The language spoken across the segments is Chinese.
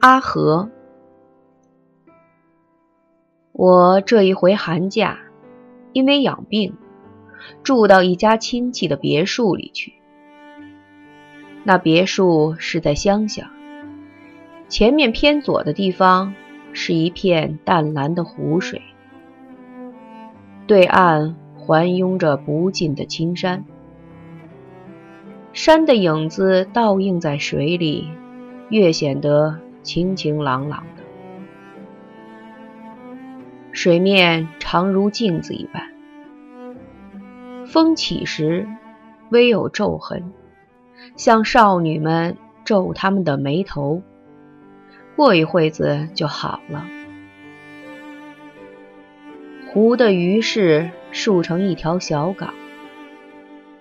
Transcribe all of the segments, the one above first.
阿和，我这一回寒假，因为养病，住到一家亲戚的别墅里去。那别墅是在乡下，前面偏左的地方是一片淡蓝的湖水，对岸环拥着不尽的青山，山的影子倒映在水里，越显得清清朗朗的。水面常如镜子一般，风起时微有皱痕。像少女们皱她们的眉头，过一会子就好了。湖的鱼势竖成一条小港，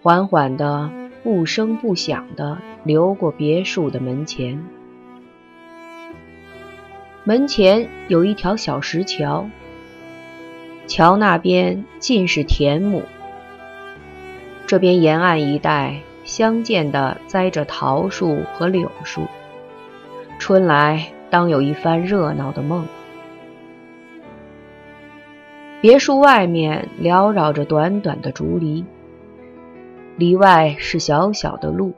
缓缓的、不声不响的流过别墅的门前。门前有一条小石桥，桥那边尽是田亩，这边沿岸一带。相间的栽着桃树和柳树，春来当有一番热闹的梦。别墅外面缭绕着短短的竹篱，篱外是小小的路，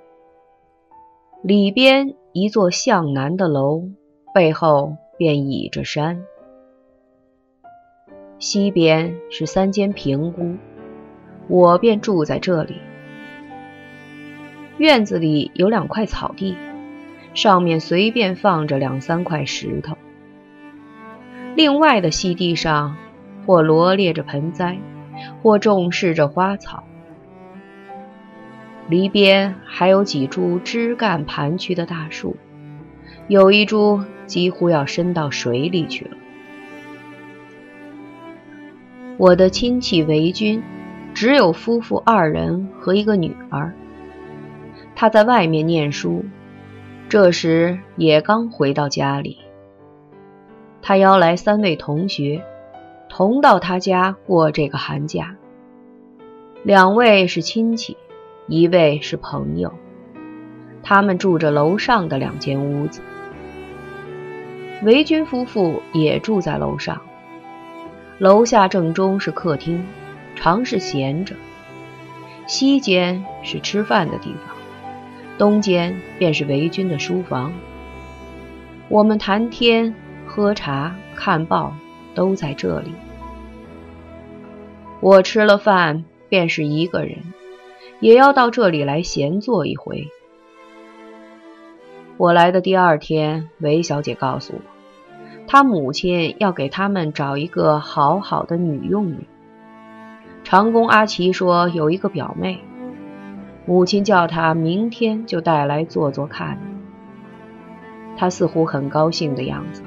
里边一座向南的楼，背后便倚着山。西边是三间平屋，我便住在这里。院子里有两块草地，上面随便放着两三块石头。另外的细地上，或罗列着盆栽，或种饰着花草。篱边还有几株枝干盘曲的大树，有一株几乎要伸到水里去了。我的亲戚韦军，只有夫妇二人和一个女儿。他在外面念书，这时也刚回到家里。他邀来三位同学，同到他家过这个寒假。两位是亲戚，一位是朋友。他们住着楼上的两间屋子。维军夫妇也住在楼上。楼下正中是客厅，常是闲着。西间是吃饭的地方。东间便是维军的书房，我们谈天、喝茶、看报都在这里。我吃了饭便是一个人，也要到这里来闲坐一回。我来的第二天，韦小姐告诉我，他母亲要给他们找一个好好的女佣人。长工阿奇说有一个表妹。母亲叫他明天就带来做做看。他似乎很高兴的样子，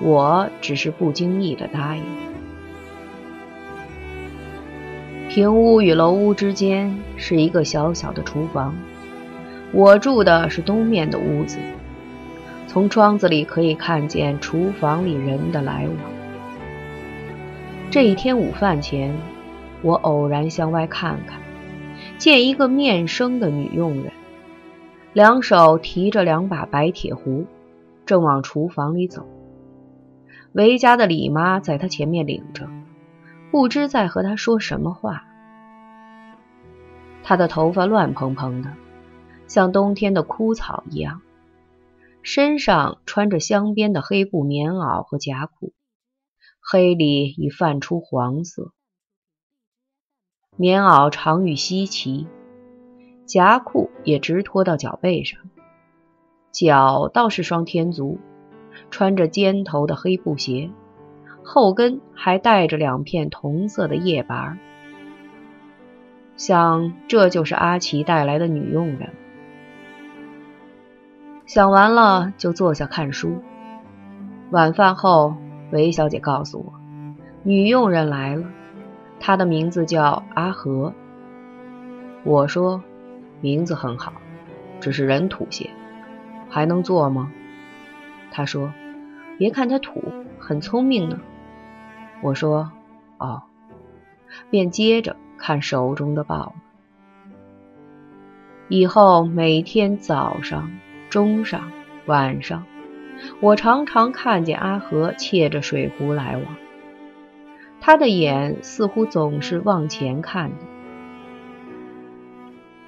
我只是不经意的答应。平屋与楼屋之间是一个小小的厨房，我住的是东面的屋子，从窗子里可以看见厨房里人的来往。这一天午饭前，我偶然向外看看。见一个面生的女佣人，两手提着两把白铁壶，正往厨房里走。韦家的李妈在她前面领着，不知在和她说什么话。她的头发乱蓬蓬的，像冬天的枯草一样，身上穿着镶边的黑布棉袄和夹裤，黑里已泛出黄色。棉袄长与稀奇，夹裤也直拖到脚背上，脚倒是双天足，穿着尖头的黑布鞋，后跟还带着两片同色的叶拔。想这就是阿奇带来的女佣人。想完了就坐下看书。晚饭后，韦小姐告诉我，女佣人来了。她的名字叫阿和。我说，名字很好，只是人土些，还能做吗？她说，别看她土，很聪明呢。我说，哦，便接着看手中的报。以后每天早上、中上、晚上，我常常看见阿和切着水壶来往，他的眼似乎总是往前看的。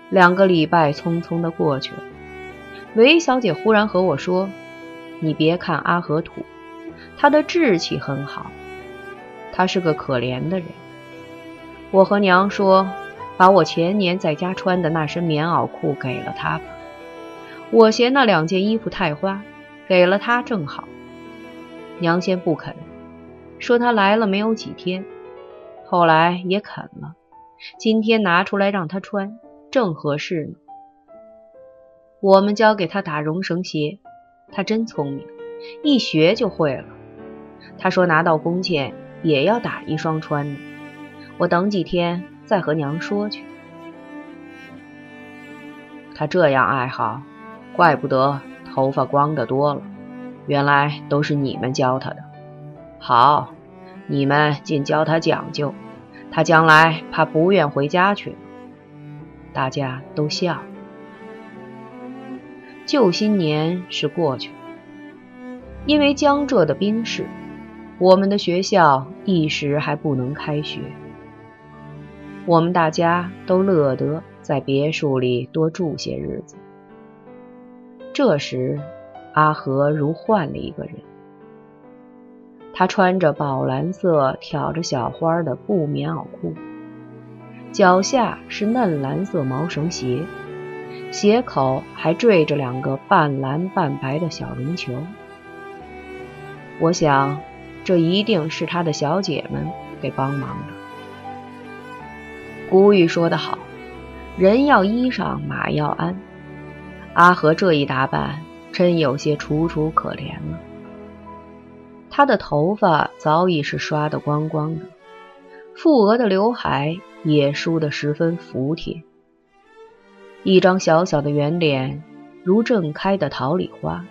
两个礼拜匆匆的过去了，韦小姐忽然和我说：“你别看阿和土，他的志气很好，他是个可怜的人。”我和娘说：“把我前年在家穿的那身棉袄裤给了他，我嫌那两件衣服太花。”给了他正好，娘先不肯，说他来了没有几天，后来也肯了。今天拿出来让他穿，正合适呢。我们教给他打绒绳鞋，他真聪明，一学就会了。他说拿到工钱也要打一双穿呢。我等几天再和娘说去。他这样爱好，怪不得。头发光的多了，原来都是你们教他的。好，你们尽教他讲究，他将来怕不愿回家去。大家都笑。旧新年是过去了，因为江浙的兵事，我们的学校一时还不能开学。我们大家都乐得在别墅里多住些日子。这时，阿和如换了一个人。他穿着宝蓝色挑着小花的布棉袄裤，脚下是嫩蓝色毛绳鞋，鞋口还缀着两个半蓝半白的小绒球。我想，这一定是他的小姐们给帮忙的。古语说得好：“人要衣裳，马要鞍。”阿和这一打扮，真有些楚楚可怜了。他的头发早已是刷得光光的，覆额的刘海也梳得十分服帖。一张小小的圆脸，如正开的桃李花，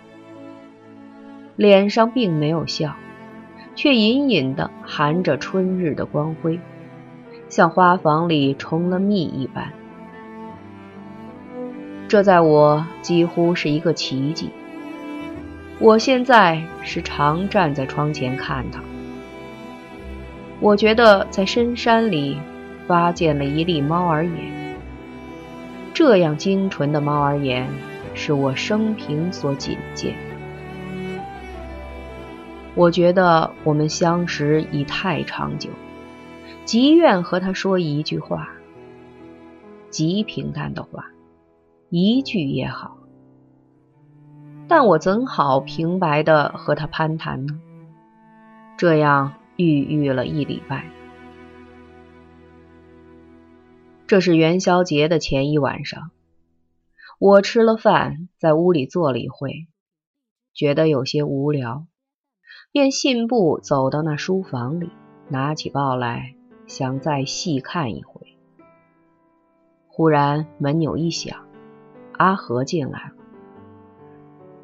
脸上并没有笑，却隐隐的含着春日的光辉，像花房里重了蜜一般。这在我几乎是一个奇迹。我现在是常站在窗前看它。我觉得在深山里发现了一粒猫耳眼，这样精纯的猫儿眼是我生平所仅见。我觉得我们相识已太长久，极愿和他说一句话，极平淡的话。一句也好，但我怎好平白的和他攀谈呢？这样郁郁了一礼拜。这是元宵节的前一晚上，我吃了饭，在屋里坐了一会，觉得有些无聊，便信步走到那书房里，拿起报来，想再细看一回。忽然门钮一响。阿和进来了，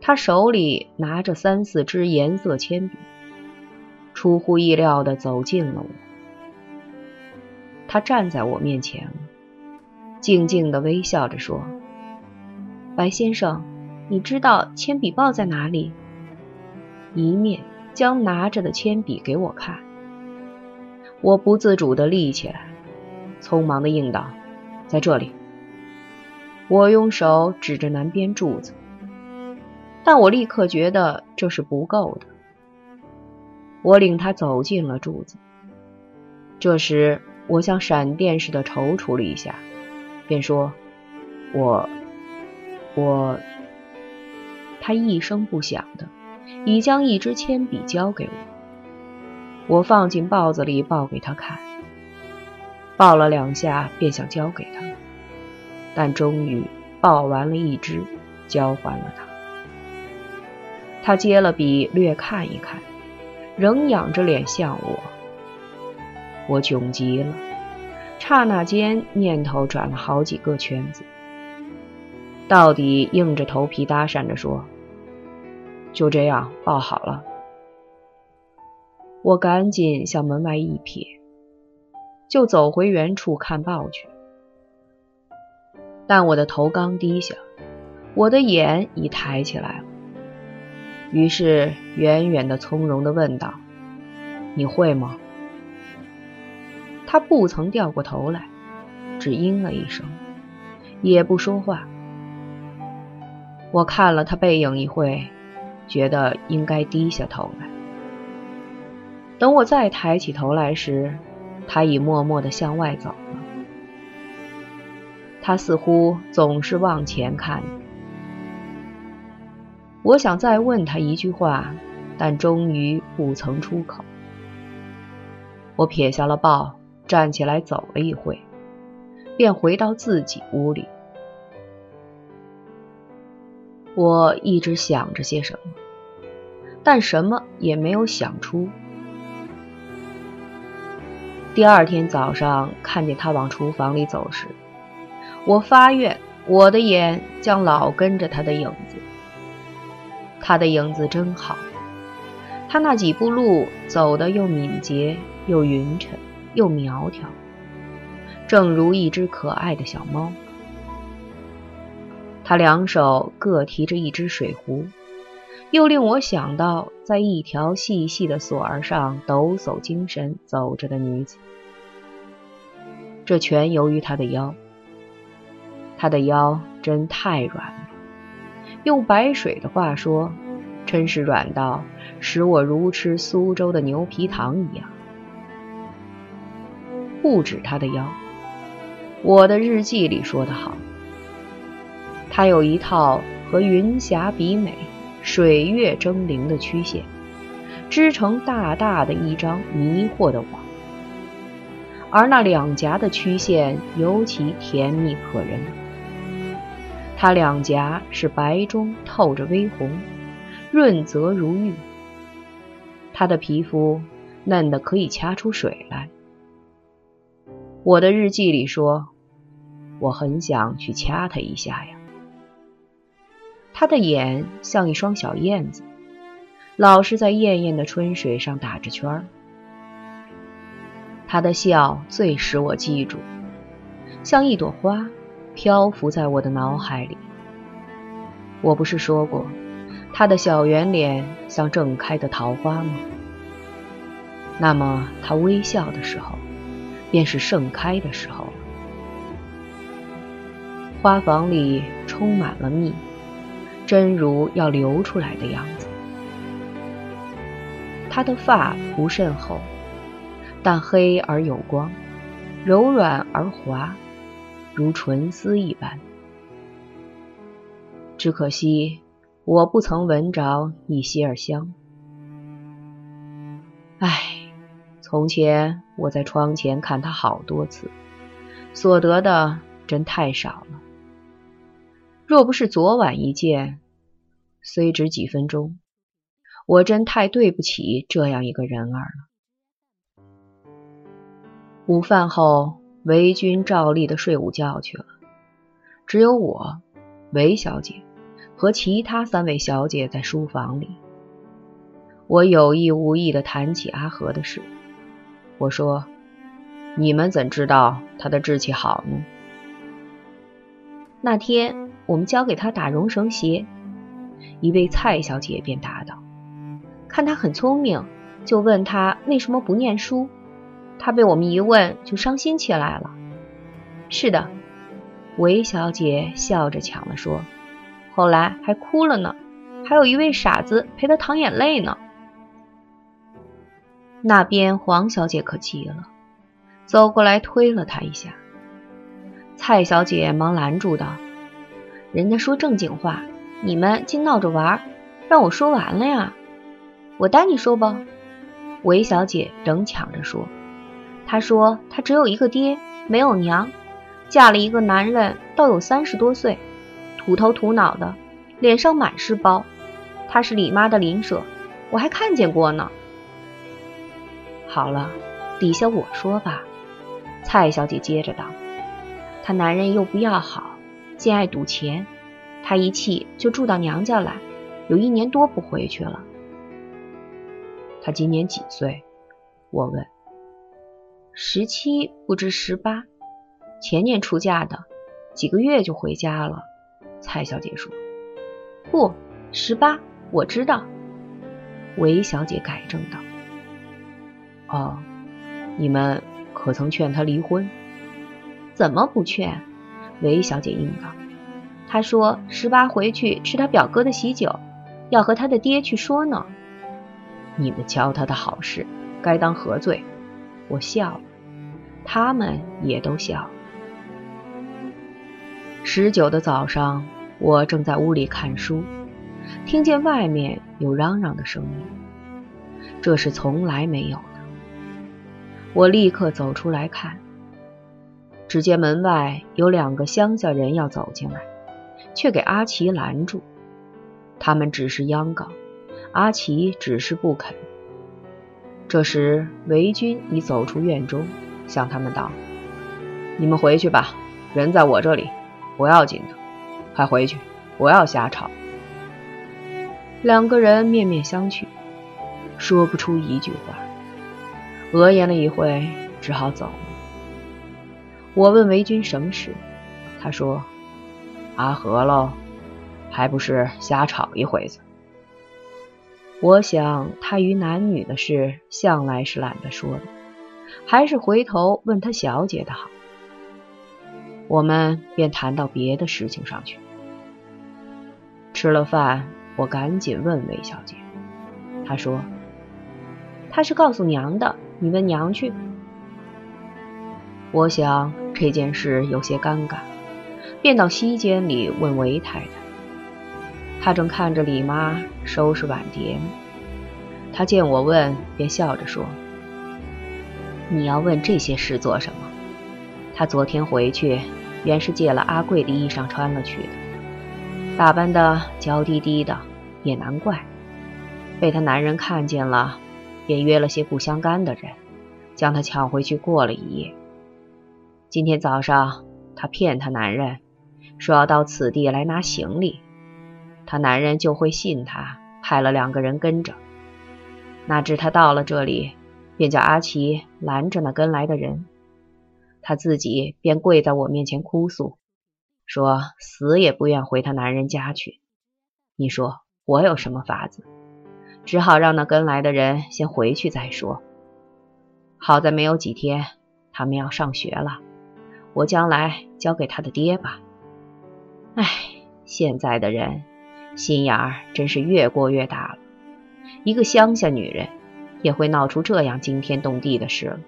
他手里拿着三四支颜色铅笔，出乎意料的走近了我。他站在我面前，静静的微笑着说：“白先生，你知道铅笔报在哪里？”一面将拿着的铅笔给我看，我不自主的立起来，匆忙的应道：“在这里。”我用手指着南边柱子，但我立刻觉得这是不够的。我领他走进了柱子。这时，我像闪电似的踌躇了一下，便说：“我……我……”他一声不响的已将一支铅笔交给我。我放进报子里报给他看，报了两下，便想交给他。但终于报完了一只，交还了他。他接了笔，略看一看，仍仰着脸向我。我窘极了，刹那间念头转了好几个圈子，到底硬着头皮搭讪着说：“就这样报好了。”我赶紧向门外一瞥，就走回原处看报去。但我的头刚低下，我的眼已抬起来了。于是远远的、从容的问道：“你会吗？”他不曾掉过头来，只应了一声，也不说话。我看了他背影一会，觉得应该低下头来。等我再抬起头来时，他已默默地向外走。他似乎总是往前看。我想再问他一句话，但终于不曾出口。我撇下了抱，站起来走了一会，便回到自己屋里。我一直想着些什么，但什么也没有想出。第二天早上看见他往厨房里走时，我发愿，我的眼将老跟着他的影子。他的影子真好，他那几步路走得又敏捷，又匀称，又苗条，正如一只可爱的小猫。他两手各提着一只水壶，又令我想到在一条细细的索儿上抖擞精神走着的女子。这全由于他的腰，他的腰真太软了。用白水的话说，真是软到使我如吃苏州的牛皮糖一样。不止他的腰，我的日记里说得好。他有一套和云霞比美、水月争灵的曲线，织成大大的一张迷惑的网。而那两颊的曲线尤其甜蜜可人。他两颊是白中透着微红，润泽如玉。他的皮肤嫩得可以掐出水来。我的日记里说，我很想去掐他一下呀。他的眼像一双小燕子，老是在艳艳的春水上打着圈儿。他的笑最使我记住，像一朵花漂浮在我的脑海里。我不是说过，他的小圆脸像正开的桃花吗？那么他微笑的时候，便是盛开的时候了。花房里充满了蜜。真如要流出来的样子。她的发不甚厚，但黑而有光，柔软而滑，如纯丝一般。只可惜我不曾闻着一些儿香。唉，从前我在窗前看他好多次，所得的真太少了。若不是昨晚一见，虽只几分钟，我真太对不起这样一个人儿了。午饭后，韦君照例的睡午觉去了，只有我、韦小姐和其他三位小姐在书房里。我有意无意的谈起阿和的事，我说：“你们怎知道他的志气好呢？”那天。我们教给他打绒绳鞋，一位蔡小姐便答道：“看他很聪明，就问他为什么不念书。他被我们一问，就伤心起来了。”是的，韦小姐笑着抢了说：“后来还哭了呢，还有一位傻子陪她淌眼泪呢。”那边黄小姐可急了，走过来推了她一下。蔡小姐忙拦住道。人家说正经话，你们竟闹着玩，让我说完了呀。我带你说吧。韦小姐仍抢着说：“她说她只有一个爹，没有娘，嫁了一个男人，倒有三十多岁，土头土脑的，脸上满是包。他是李妈的邻舍，我还看见过呢。”好了，底下我说吧。蔡小姐接着道：“她男人又不要好。”竟爱赌钱，她一气就住到娘家来，有一年多不回去了。他今年几岁？我问。十七不知十八，前年出嫁的，几个月就回家了。蔡小姐说。不，十八，我知道，韦小姐改正道：“哦，你们可曾劝他离婚？怎么不劝？”韦小姐应道：“他说十八回去吃他表哥的喜酒，要和他的爹去说呢。你们教他的好事，该当何罪？”我笑了，他们也都笑。十九的早上，我正在屋里看书，听见外面有嚷嚷的声音，这是从来没有的。我立刻走出来看，只见门外有两个乡下人要走进来，却给阿奇拦住。他们只是央告，阿奇只是不肯。这时，韦军已走出院中，向他们道：“你们回去吧，人在我这里。”不要紧的，快回去！不要瞎吵。两个人面面相觑，说不出一句话，额言了一会，只好走了。我问维军什么事，他说：“阿和喽，还不是瞎吵一会子。”我想他与男女的事向来是懒得说的，还是回头问他小姐的好。我们便谈到别的事情上去。吃了饭，我赶紧问韦小姐，她说：“她是告诉娘的，你问娘去。”我想这件事有些尴尬，便到西间里问韦太太。她正看着李妈收拾碗碟。她见我问，便笑着说：“你要问这些事做什么？他昨天回去。”原是借了阿贵的衣裳穿了去的，打扮的娇滴滴的，也难怪。被他男人看见了，便约了些不相干的人，将他抢回去过了一夜。今天早上，他骗他男人，说要到此地来拿行李，他男人就会信他，派了两个人跟着。哪知他到了这里，便叫阿奇拦着那跟来的人。他自己便跪在我面前哭诉，说死也不愿回她男人家去。你说我有什么法子？只好让那跟来的人先回去再说。好在没有几天，他们要上学了，我将来交给他的爹吧。唉，现在的人心眼儿真是越过越大了，一个乡下女人也会闹出这样惊天动地的事。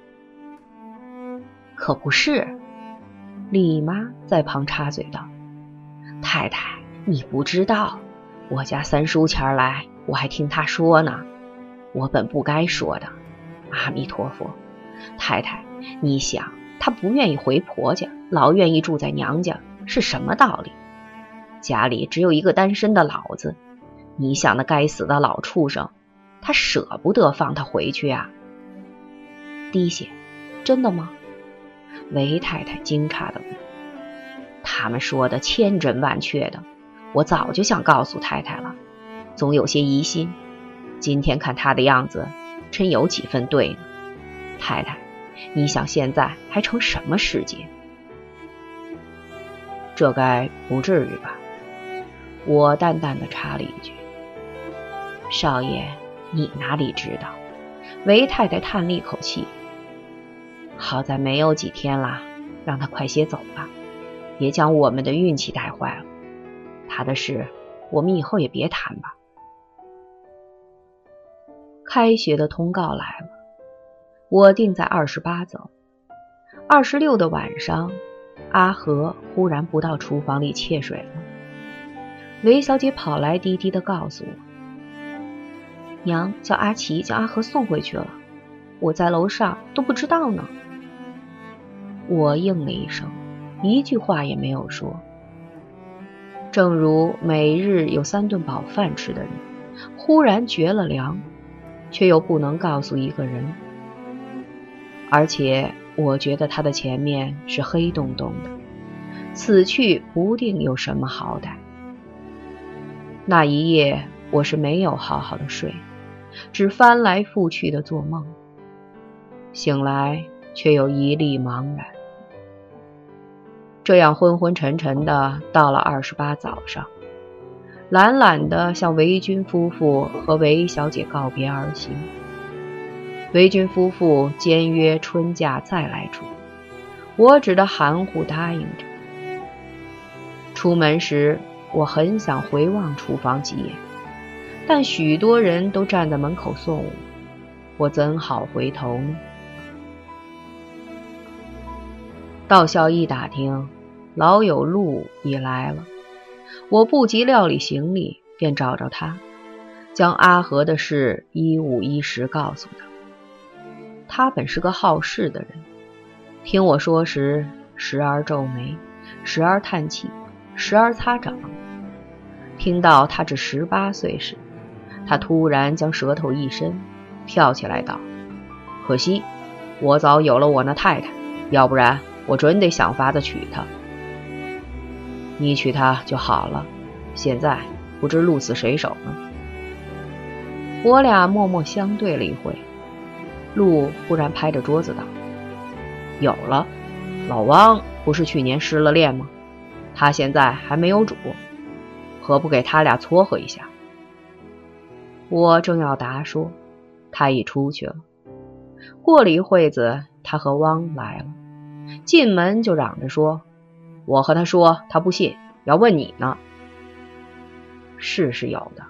可不是，李妈在旁插嘴道：“太太，你不知道，我家三叔前来，我还听他说呢。我本不该说的。阿弥陀佛，太太，你想，他不愿意回婆家，老愿意住在娘家，是什么道理？家里只有一个单身的老子，你想那该死的老畜生，他舍不得放他回去啊？滴血，真的吗？”韦太太惊诧的问：“他们说的千真万确的，我早就想告诉太太了，总有些疑心。今天看他的样子，真有几分对呢。太太，你想现在还成什么世界？这该不至于吧？”我淡淡的插了一句：“少爷，你哪里知道？”韦太太叹了一口气。好在没有几天了，让他快些走吧，别将我们的运气带坏了。他的事，我们以后也别谈吧。开学的通告来了，我定在二十八走。二十六的晚上，阿和忽然不到厨房里切水了。韦小姐跑来，低低的告诉我：“娘叫阿奇将阿和送回去了，我在楼上都不知道呢。”我应了一声，一句话也没有说。正如每日有三顿饱饭吃的人，忽然绝了粮，却又不能告诉一个人。而且我觉得他的前面是黑洞洞的，此去不定有什么好歹。那一夜我是没有好好的睡，只翻来覆去的做梦，醒来却又一粒茫然。这样昏昏沉沉的，到了二十八早上，懒懒地向韦军夫妇和韦小姐告别而行。韦军夫妇坚约春假再来住，我只得含糊答应着。出门时，我很想回望厨房几眼，但许多人都站在门口送我，我怎好回头呢？到校一打听，老友陆已来了。我不及料理行李，便找着他，将阿和的事一五一十告诉他。他本是个好事的人，听我说时，时而皱眉，时而叹气，时而擦掌。听到他只十八岁时，他突然将舌头一伸，跳起来道：“可惜，我早有了我那太太，要不然……”我准得想法子娶她，你娶她就好了。现在不知鹿死谁手呢？我俩默默相对了一会，鹿忽然拍着桌子道：“有了，老汪不是去年失了恋吗？他现在还没有主，何不给他俩撮合一下？”我正要答说，他已出去了。过了一会子，他和汪来了。进门就嚷着说：“我和他说，他不信，要问你呢。”事是有的，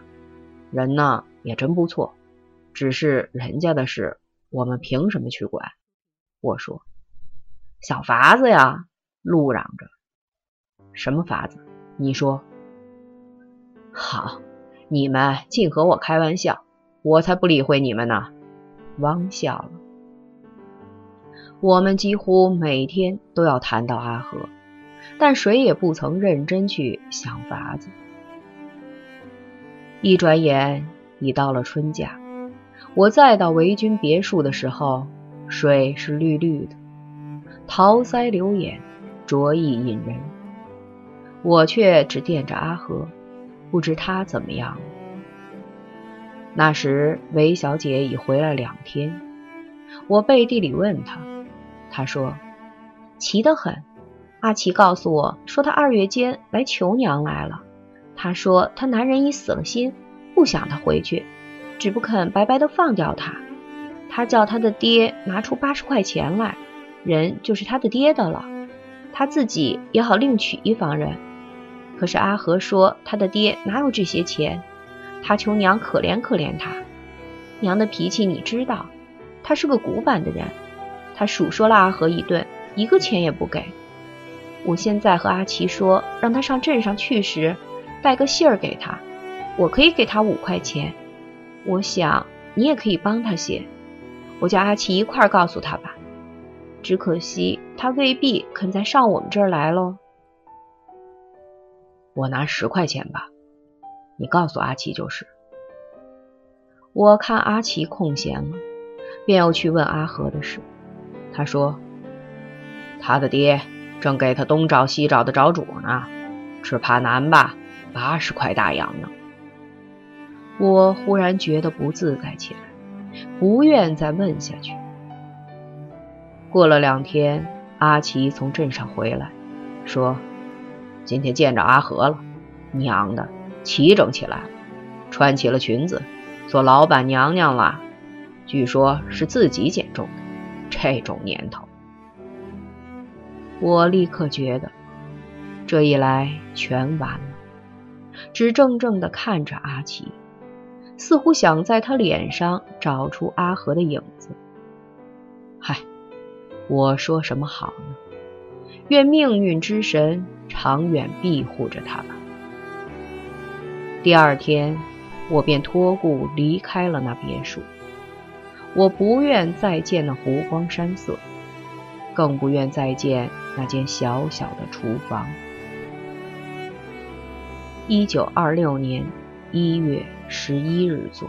人呢也真不错，只是人家的事，我们凭什么去管？我说：“想法子呀！”路嚷着：“什么法子？你说。”好，你们尽和我开玩笑，我才不理会你们呢。汪笑了。我们几乎每天都要谈到阿和，但谁也不曾认真去想法子。一转眼已到了春假，我再到维军别墅的时候，水是绿绿的，桃腮流眼，着意引人。我却只惦着阿和，不知他怎么样。那时韦小姐已回来两天，我背地里问她。她说：“奇得很。”阿奇告诉我说，他二月间来求娘来了。他说他男人已死了心，不想他回去，只不肯白白的放掉他。他叫他的爹拿出八十块钱来，人就是他的爹的了。他自己也好另娶一房人。可是阿和说他的爹哪有这些钱，他求娘可怜可怜他。娘的脾气你知道，他是个古板的人。他数说了阿和一顿，一个钱也不给。我现在和阿奇说，让他上镇上去时，带个信儿给他。我可以给他五块钱，我想你也可以帮他些。我叫阿奇一块儿告诉他吧。只可惜他未必肯再上我们这儿来喽。我拿十块钱吧，你告诉阿奇就是。我看阿奇空闲了，便又去问阿和的事。他说：“他的爹正给他东找西找的找主呢，只怕难吧？八十块大洋呢。”我忽然觉得不自在起来，不愿再问下去。过了两天，阿奇从镇上回来，说：“今天见着阿和了，娘的，齐整起来了，穿起了裙子，做老板娘娘了。据说是自己减重的。”这种年头，我立刻觉得这一来全完了，只怔怔地看着阿奇，似乎想在他脸上找出阿和的影子。嗨，我说什么好呢？愿命运之神长远庇护着他吧。第二天，我便托故离开了那别墅。我不愿再见那湖光山色，更不愿再见那间小小的厨房。一九二六年一月十一日作。